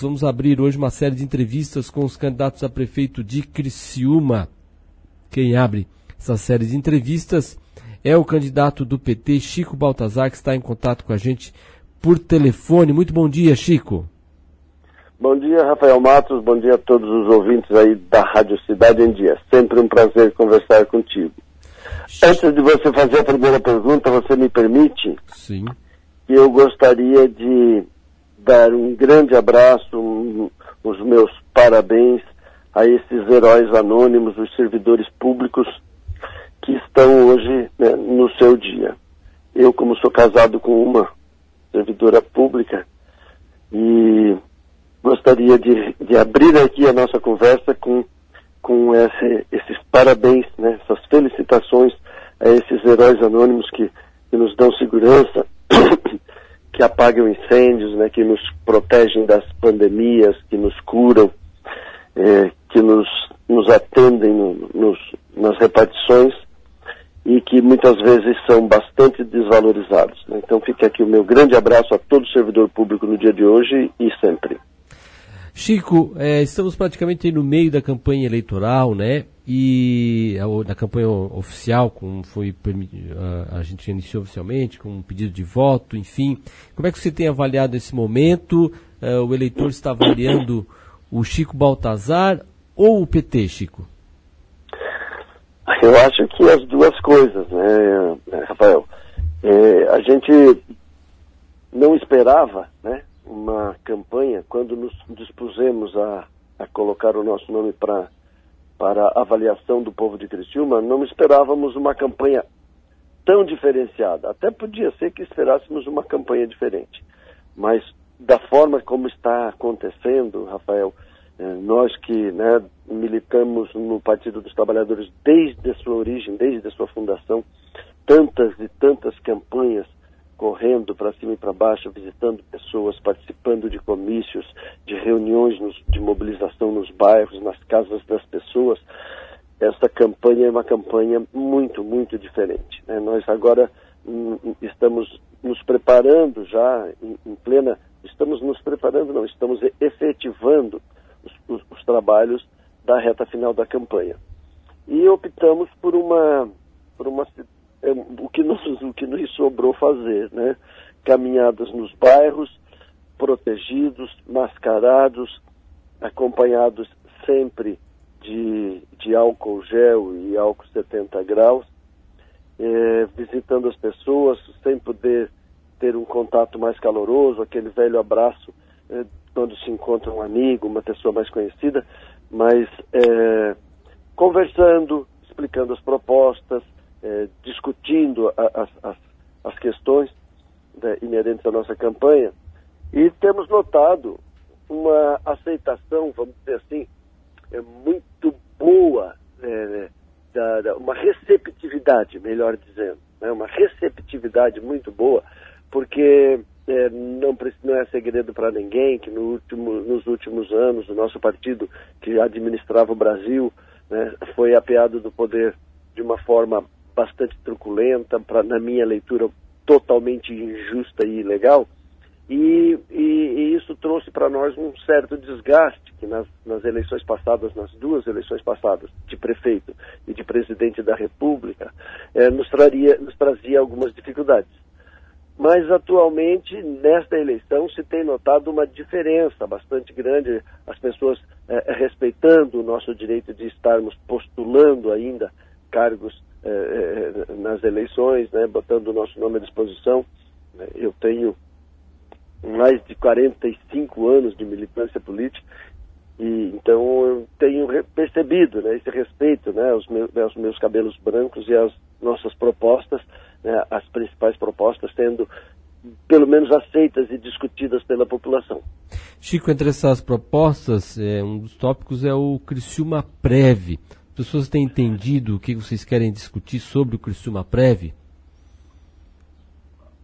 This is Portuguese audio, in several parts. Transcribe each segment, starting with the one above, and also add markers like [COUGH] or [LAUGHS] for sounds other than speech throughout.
vamos abrir hoje uma série de entrevistas com os candidatos a prefeito de Criciúma. Quem abre essa série de entrevistas é o candidato do PT, Chico Baltazar, que está em contato com a gente por telefone. Muito bom dia, Chico. Bom dia, Rafael Matos. Bom dia a todos os ouvintes aí da Rádio Cidade em Dia. Sempre um prazer conversar contigo. Antes de você fazer a primeira pergunta, você me permite? Sim. Eu gostaria de dar um grande abraço, um, os meus parabéns a esses heróis anônimos, os servidores públicos que estão hoje né, no seu dia. Eu, como sou casado com uma servidora pública, e gostaria de, de abrir aqui a nossa conversa com, com esse, esses parabéns, né, essas felicitações a esses heróis anônimos que, que nos dão segurança que apagam incêndios, né, que nos protegem das pandemias, que nos curam, é, que nos, nos atendem no, nos, nas repartições e que muitas vezes são bastante desvalorizados. Né? Então fica aqui o meu grande abraço a todo servidor público no dia de hoje e sempre. Chico, é, estamos praticamente no meio da campanha eleitoral, né? E da campanha oficial, como foi a, a gente iniciou oficialmente, com um pedido de voto, enfim. Como é que você tem avaliado esse momento? É, o eleitor está avaliando o Chico Baltazar ou o PT, Chico? Eu acho que as duas coisas, né, Rafael? É, a gente não esperava, né? Uma campanha, quando nos dispusemos a, a colocar o nosso nome pra, para avaliação do povo de Criciúma, não esperávamos uma campanha tão diferenciada. Até podia ser que esperássemos uma campanha diferente. Mas da forma como está acontecendo, Rafael, eh, nós que né, militamos no Partido dos Trabalhadores desde a sua origem, desde a sua fundação, tantas e tantas campanhas correndo para cima e para baixo, visitando pessoas, participando de comícios, de reuniões nos, de mobilização nos bairros, nas casas das pessoas. Essa campanha é uma campanha muito, muito diferente. Né? Nós agora hum, hum, estamos nos preparando já em, em, plena, estamos nos preparando, não, estamos efetivando os, os, os trabalhos da reta final da campanha. E optamos por uma, por uma é, o, que nos, o que nos sobrou fazer, né? Caminhadas nos bairros, protegidos, mascarados, acompanhados sempre de, de álcool gel e álcool 70 graus, é, visitando as pessoas sem poder ter um contato mais caloroso, aquele velho abraço é, quando se encontra um amigo, uma pessoa mais conhecida, mas é, conversando, explicando as propostas, é, discutindo a, as, as, questões né, inerentes à nossa campanha. E temos notado uma aceitação, vamos dizer assim, é, muito boa, é, da, da, uma receptividade, melhor dizendo, né, uma receptividade muito boa, porque é, não, não, é segredo para ninguém que no último, nos últimos anos o nosso partido, que administrava o Brasil, né, foi apeado do poder de uma forma bastante truculenta, pra, na minha leitura totalmente injusta e ilegal, e, e, e isso trouxe para nós um certo desgaste, que nas, nas, eleições passadas, nas duas eleições passadas, de prefeito e de presidente da República, eh, nos, traria, nos trazia algumas dificuldades. Mas atualmente, nesta eleição, se tem notado uma diferença bastante grande, as pessoas eh, respeitando o nosso direito de estarmos postulando ainda cargos é, nas eleições, né, botando o nosso nome à disposição. Eu tenho mais de 45 anos de militância política e então eu tenho percebido né, esse respeito né, aos, meus, aos meus cabelos brancos e às nossas propostas, né, as principais propostas sendo pelo menos aceitas e discutidas pela população. Chico, entre essas propostas, é, um dos tópicos é o Criciúma Preve pessoas têm entendido o que vocês querem discutir sobre o Criciúma Preve?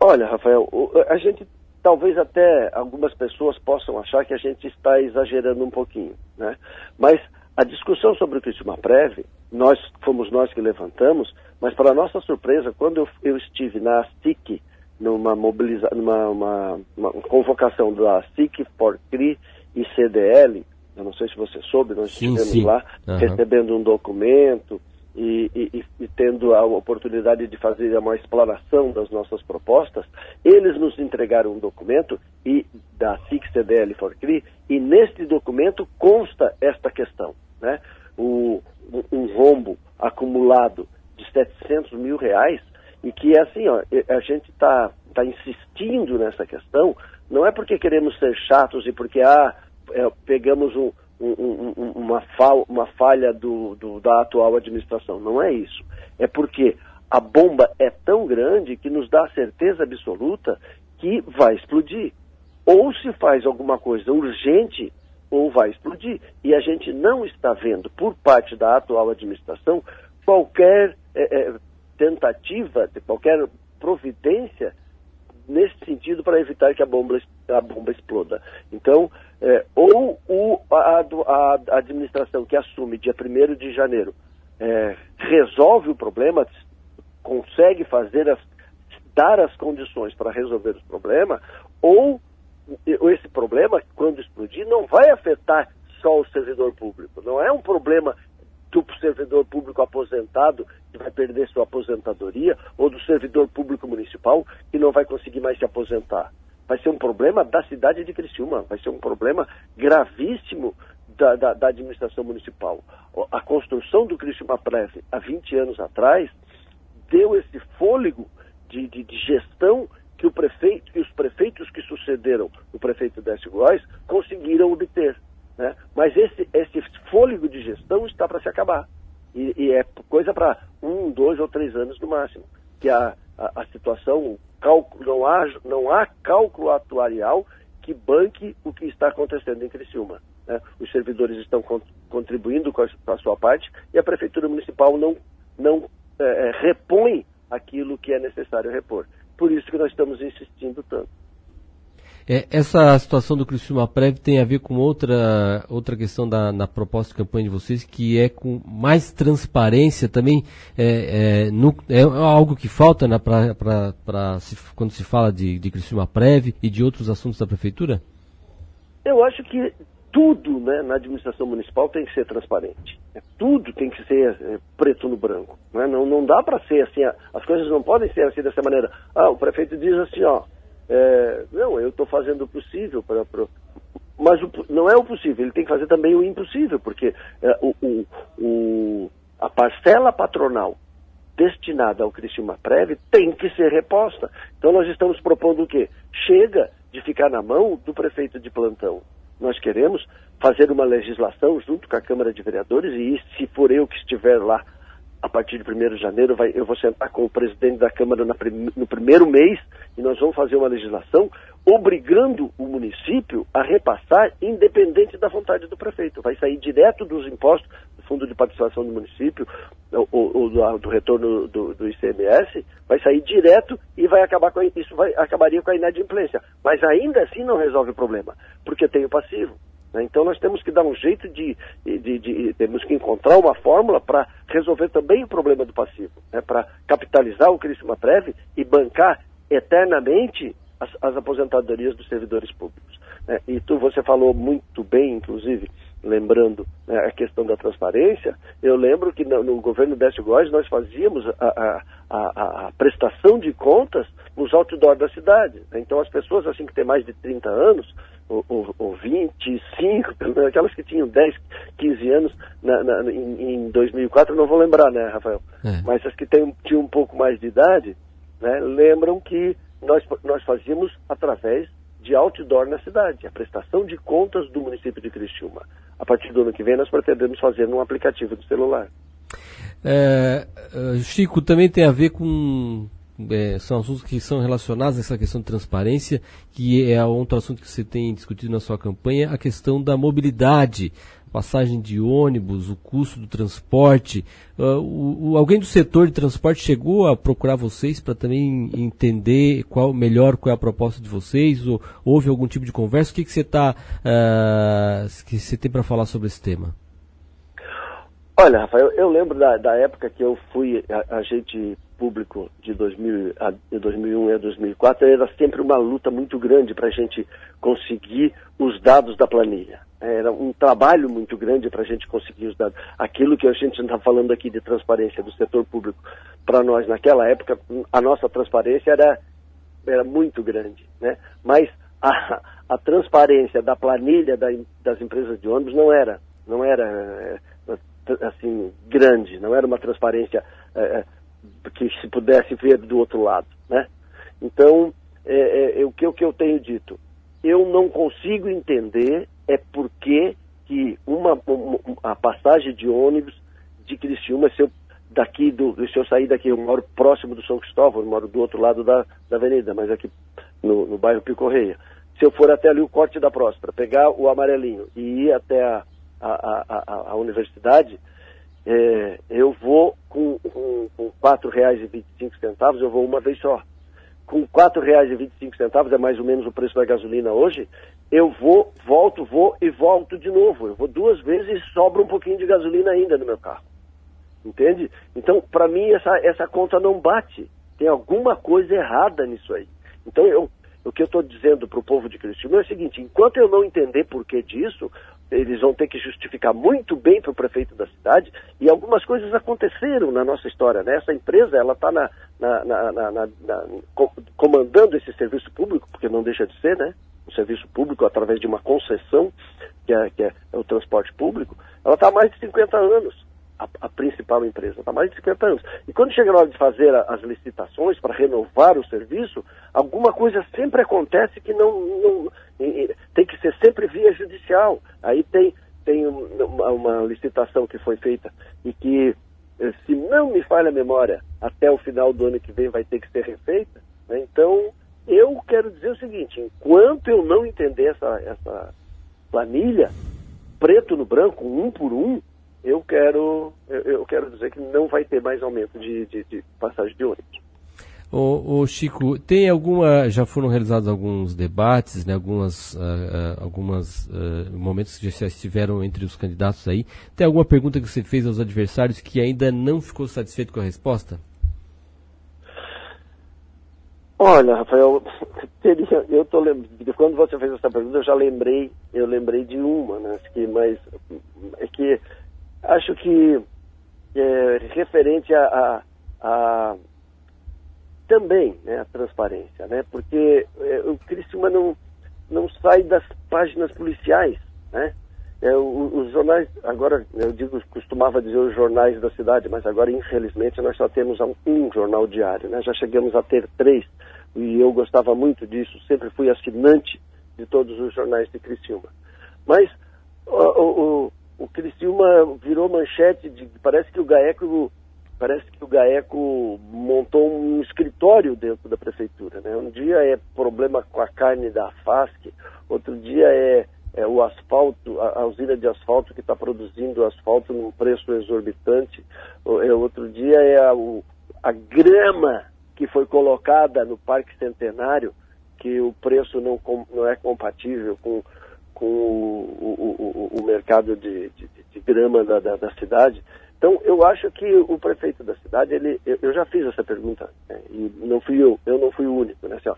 Olha, Rafael, a gente talvez até algumas pessoas possam achar que a gente está exagerando um pouquinho, né? Mas a discussão sobre o Criciúma Preve, nós fomos nós que levantamos, mas para nossa surpresa, quando eu, eu estive na SIC, numa mobiliza, numa uma, uma convocação da SIC for CRI e CDL, eu não sei se você soube, nós sim, estivemos sim. lá uhum. recebendo um documento e, e, e, tendo a oportunidade de fazer uma exploração das nossas propostas, eles nos entregaram um documento e da SIC CDL for CRI, e neste documento consta esta questão, né? O, um rombo acumulado de 700 mil reais e que é assim, ó, a gente está tá insistindo nessa questão, não é porque queremos ser chatos e porque ah, é, pegamos um, um, um, uma, uma falha do, do, da atual administração. Não é isso. É porque a bomba é tão grande que nos dá a certeza absoluta que vai explodir. Ou se faz alguma coisa urgente, ou vai explodir. E a gente não está vendo, por parte da atual administração, qualquer é, é, tentativa, qualquer providência nesse sentido para evitar que a bomba, a bomba exploda. Então, é, ou o, a, a, administração que assume dia 1 de janeiro é, resolve o problema, consegue fazer as, dar as condições para resolver o problema, ou esse problema, quando explodir, não vai afetar só o servidor público. Não é um problema do servidor público aposentado que vai perder sua aposentadoria ou do servidor público municipal que não vai conseguir mais se aposentar. Vai ser um problema da cidade de Criciúma, vai ser um problema gravíssimo da, da, da administração municipal. A construção do Criciúma Preve há 20 anos atrás deu esse fôlego de, de, de gestão que o prefeito e os prefeitos que sucederam o prefeito Décio Góes conseguiram obter. Né? Mas esse, esse fôlego de gestão está para se acabar. E, e é coisa para um, dois ou três anos no máximo. Que a, a, a situação, cálculo, não, há, não há cálculo atuarial que banque o que está acontecendo em Criciúma. Né? Os servidores estão con contribuindo com a, com a, sua parte e a Prefeitura Municipal não, não é, é repõe aquilo que é necessário repor. Por isso que nós estamos insistindo tanto. É, essa situação do Criciúma Prev tem a ver com outra, outra questão da, na proposta de campanha de vocês, que é com mais transparência também. É, é, no, é algo que falta na, pra, pra, pra se, quando se fala de, de Criciúma Prev e de outros assuntos da Prefeitura? Eu acho que tudo né, na administração municipal tem que ser transparente. É, tudo tem que ser é, preto no branco. Né? Não, não dá para ser assim, as coisas não podem ser assim dessa maneira. Ah, o prefeito diz assim, ó, é, não, eu estou fazendo o possível para. Mas o, não é o possível, ele tem que fazer também o impossível, porque é, o, o, o, a parcela patronal destinada ao Criciúma Prévio tem que ser reposta. Então nós estamos propondo o quê? Chega de ficar na mão do prefeito de plantão. Nós queremos fazer uma legislação junto com a Câmara de Vereadores e se for eu que estiver lá a partir de 1 de janeiro, vai, eu vou sentar com o presidente da Câmara na, no primeiro mês e nós vamos fazer uma legislação obrigando o município a repassar independente da vontade do prefeito. Vai sair direto dos impostos do Fundo de Participação do Município, ou, ou do, do, retorno do, do, ICMS, vai sair direto e vai acabar com a, isso vai, acabaria com a inadimplência. Mas ainda assim não resolve o problema, porque tem o passivo. Né? Então nós temos que dar um jeito de, de, de, temos que encontrar uma fórmula para resolver também o problema do passivo, né? para capitalizar o Criciúma Preve e bancar eternamente as, as aposentadorias dos servidores públicos. Né? E tu, você falou muito bem, inclusive, lembrando né, a questão da transparência, eu lembro que no, no governo Décio Góes nós fazíamos a, a, a, a, prestação de contas nos outdoors da cidade. Né? Então as pessoas assim que têm mais de 30 anos, ou, ou, ou 25, aquelas que tinham 10, 15 anos na, na, em, em 2004, não vou lembrar, né, Rafael? É. Mas as que têm, tinham um pouco mais de idade, né, lembram que nós, nós fazíamos através de outdoor na cidade, a prestação de contas do município de Criciúma. A partir do ano que vem, nós pretendemos fazer num aplicativo do celular. É, é Chico, também tem a ver com. É, são assuntos que são relacionados a essa questão de transparência, que é outro assunto que você tem discutido na sua campanha, a questão da mobilidade passagem de ônibus, o custo do transporte. Uh, o, o, alguém do setor de transporte chegou a procurar vocês para também entender qual melhor qual é a proposta de vocês? Ou houve algum tipo de conversa? O que, que você tá, uh, que você tem para falar sobre esse tema? Olha, Rafael, eu lembro da, da época que eu fui a, agente público de, 2000, de 2001 a 2004 era sempre uma luta muito grande para a gente conseguir os dados da planilha. Era um trabalho muito grande para a gente conseguir os dados. Aquilo que a gente está falando aqui de transparência do setor público, para nós naquela época, a nossa transparência era, era muito grande. Né? Mas a, a transparência da planilha da, das empresas de ônibus não era, não era é, assim grande, não era uma transparência é, que se pudesse ver do outro lado. Né? Então, é, é, o, que, o que eu tenho dito, eu não consigo entender é porque que uma, uma, a passagem de ônibus de Criciúma, se eu, daqui do, se eu sair daqui, eu moro próximo do São Cristóvão, eu moro do outro lado da, da avenida, mas aqui no, no bairro Picorreia. Se eu for até ali o corte da Próspera, pegar o amarelinho e ir até a, a, a, a universidade, é, eu vou com, com, com R$ 4,25, eu vou uma vez só com R$ 4,25, é mais ou menos o preço da gasolina hoje, eu vou, volto, vou e volto de novo. Eu vou duas vezes e sobra um pouquinho de gasolina ainda no meu carro. Entende? Então, para mim, essa, essa conta não bate. Tem alguma coisa errada nisso aí. Então, eu, o que eu estou dizendo para o povo de Cristo é o seguinte: enquanto eu não entender porquê disso, eles vão ter que justificar muito bem para o prefeito da cidade, e algumas coisas aconteceram na nossa história. Né? Essa empresa ela está na, na, na, comandando esse serviço público, porque não deixa de ser, né? O serviço público através de uma concessão, que é, que é o transporte público, ela está há mais de 50 anos a, a principal empresa, está mais de 50 anos. E quando chega na hora de fazer a, as licitações para renovar o serviço, alguma coisa sempre acontece que não, não tem que ser sempre via judicial. Aí tem, tem uma, uma licitação que foi feita e que, eh, se não me falha a memória, até o final do ano que vem vai ter que ser refeita. Né? Então, eu quero dizer o seguinte, enquanto eu não entender essa, essa planilha, preto no branco, um por um, eu quero, eu, quero dizer que não vai ter mais aumento de, de, de passagem de ônibus. O, Chico, tem alguma, já foram realizados alguns debates, né, algumas, uh, uh, algumas uh, momentos que já estiveram entre os candidatos aí. Tem alguma pergunta que você fez aos adversários que ainda não ficou satisfeito com a resposta? Olha, Rafael, [LAUGHS] eu tô quando você fez essa pergunta, eu já lembrei, eu lembrei de uma, né, que, mas é que acho que é, referente a, a, a, também né, a transparência, né, porque é, o Criciúma não, não sai das páginas policiais, né, é, os jornais, agora eu digo, costumava dizer os jornais da cidade, mas agora infelizmente nós só temos um, um jornal diário, né, já chegamos a ter três, e eu gostava muito disso, sempre fui assinante de todos os jornais de Criciúma. Mas o, o, o Criciúma virou manchete de parece que o Gaeco parece que o Gaeco montou um escritório dentro da prefeitura, né? Um dia é problema com a carne da FASC, outro dia é, é o asfalto, a, a, usina de asfalto que está produzindo asfalto num preço exorbitante, é, outro dia é a, o, a grama que foi colocada no Parque Centenário, que o preço não, não é compatível com com o, o, o mercado de, de, de grama da, da, da, cidade. Então, eu acho que o prefeito da cidade, ele, eu, já fiz essa pergunta, né, e não fui eu, eu não fui o único, né, assim, ó,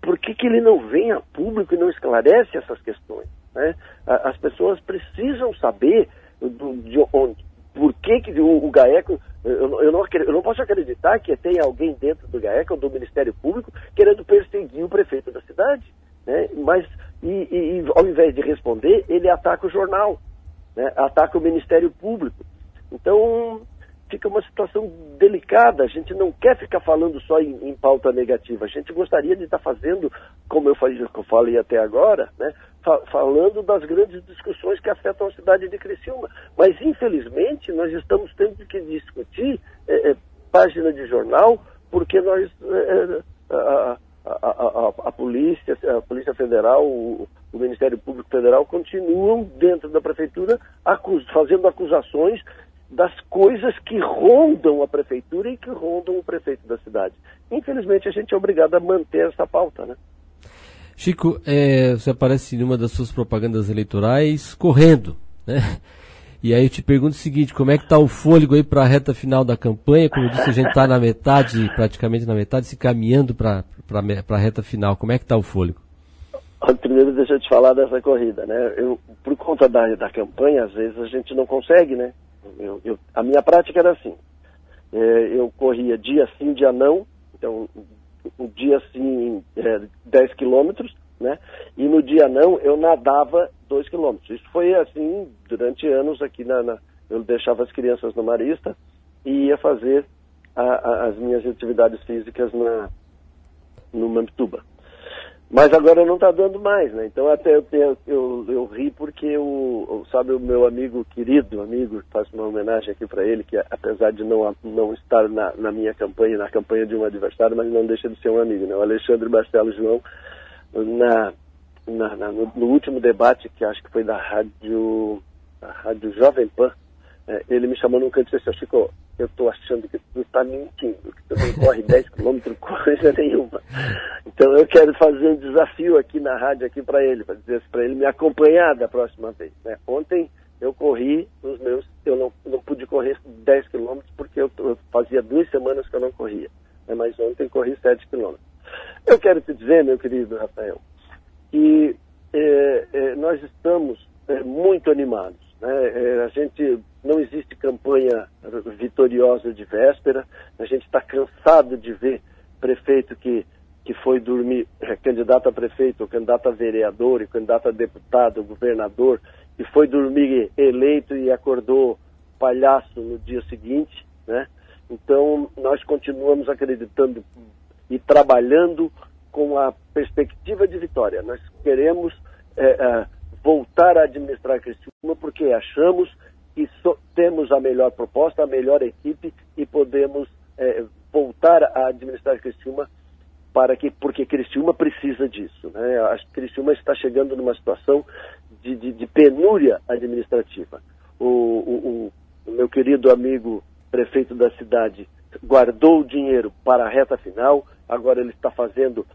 por que, que ele não vem a público e não esclarece essas questões? Né? As pessoas precisam saber do, de onde, por que, que o, o GAECO, eu, eu, não, eu não posso acreditar que tem alguém dentro do GAECO ou do Ministério Público querendo perseguir o prefeito da cidade. Né? Mas e, e, ao invés de responder, ele ataca o jornal, né? ataca o Ministério Público. Então, fica uma situação delicada. A gente não quer ficar falando só em, em pauta negativa. A gente gostaria de estar fazendo, como eu falei, eu falei até agora, né? Fa falando das grandes discussões que afetam a cidade de Criciúma. Mas, infelizmente, nós estamos tendo que discutir é, é, página de jornal, porque nós. É, é a, a, a, polícia, a Polícia Federal, o, o, Ministério Público Federal continuam dentro da prefeitura acus, fazendo acusações das coisas que rondam a prefeitura e que rondam o prefeito da cidade. Infelizmente, a gente é obrigado a manter essa pauta, né? Chico, é, você aparece em uma das suas propagandas eleitorais correndo, né? E aí eu te pergunto o seguinte, como é que está o fôlego aí para a reta final da campanha? Como eu disse, a gente está na metade, praticamente na metade, se caminhando para a reta final. Como é que está o fôlego? Primeiro deixa eu te falar dessa corrida, né? Eu, por conta da, da campanha, às vezes a gente não consegue, né? Eu, eu, a minha prática era assim. É, eu corria dia sim, dia não. Então, o dia sim, é, 10 quilômetros, né? E no dia não, eu nadava 2 quilômetros. Isso foi assim durante anos aqui na, na, Eu deixava as crianças no Marista e ia fazer a, a, as minhas atividades físicas na, no Mamptuba. Mas agora não está dando mais, né? Então até eu, eu, eu, eu ri porque o, sabe o meu amigo querido, amigo, faço uma homenagem aqui para ele, que apesar de não, não estar na, na, minha campanha, na campanha de um adversário, mas não deixa de ser um amigo, né? O Alexandre Marcelo João, na, na, na no, no, último debate, que acho que foi da rádio, da rádio Jovem Pan, é, ele me chamou num canto e disse assim, Chico, eu estou achando que tu está mentindo, que tu não [LAUGHS] corre 10 quilômetros [LAUGHS] coisa nenhuma. Então eu quero fazer um desafio aqui na rádio aqui para ele, para dizer para ele me acompanhar da próxima vez. Né? Ontem eu corri os meus, eu não, não pude correr 10 quilômetros porque eu, eu, fazia duas semanas que eu não corria. Né? Mas ontem corri 7 quilômetros. Eu quero te dizer, meu querido Rafael, que é, é, nós estamos muito animados. Né? a gente não existe campanha vitoriosa de véspera. A gente está cansado de ver prefeito que, que foi dormir, é, candidato a prefeito, candidato a vereador, candidato a deputado, governador, e foi dormir eleito e acordou palhaço no dia seguinte, né? Então, nós continuamos acreditando e trabalhando com a perspectiva de vitória. Nós queremos é, é, voltar a administrar Criciúma porque achamos que so, temos a melhor proposta, a melhor equipe e podemos é, voltar a administrar Criciúma para que, porque Criciúma precisa disso. Né? A Criciúma está chegando numa situação de, de, de penúria administrativa. O, o, o, meu querido amigo prefeito da cidade guardou o dinheiro para a reta final, agora ele está fazendo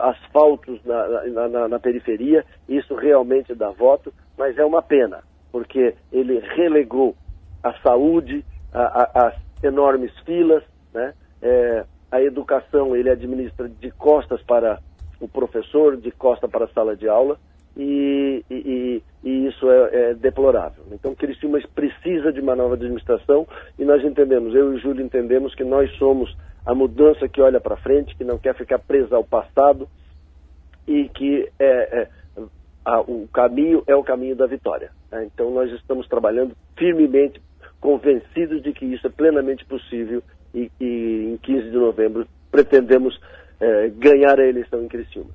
asfaltos na, na, na, na periferia, isso realmente dá voto, mas é uma pena porque ele relegou a saúde, as enormes filas, né? É, a educação ele administra de costas para o professor, de costas para a sala de aula, e, e, e isso é, é, deplorável. Então, Criciúma precisa de uma nova administração e nós entendemos, eu e o Júlio entendemos que nós somos a mudança que olha para frente, que não quer ficar presa ao passado e que é, é a, o caminho é o caminho da vitória. Né? Então nós estamos trabalhando firmemente, convencidos de que isso é plenamente possível e, e em 15 de novembro pretendemos é, ganhar a eleição em Criciúma.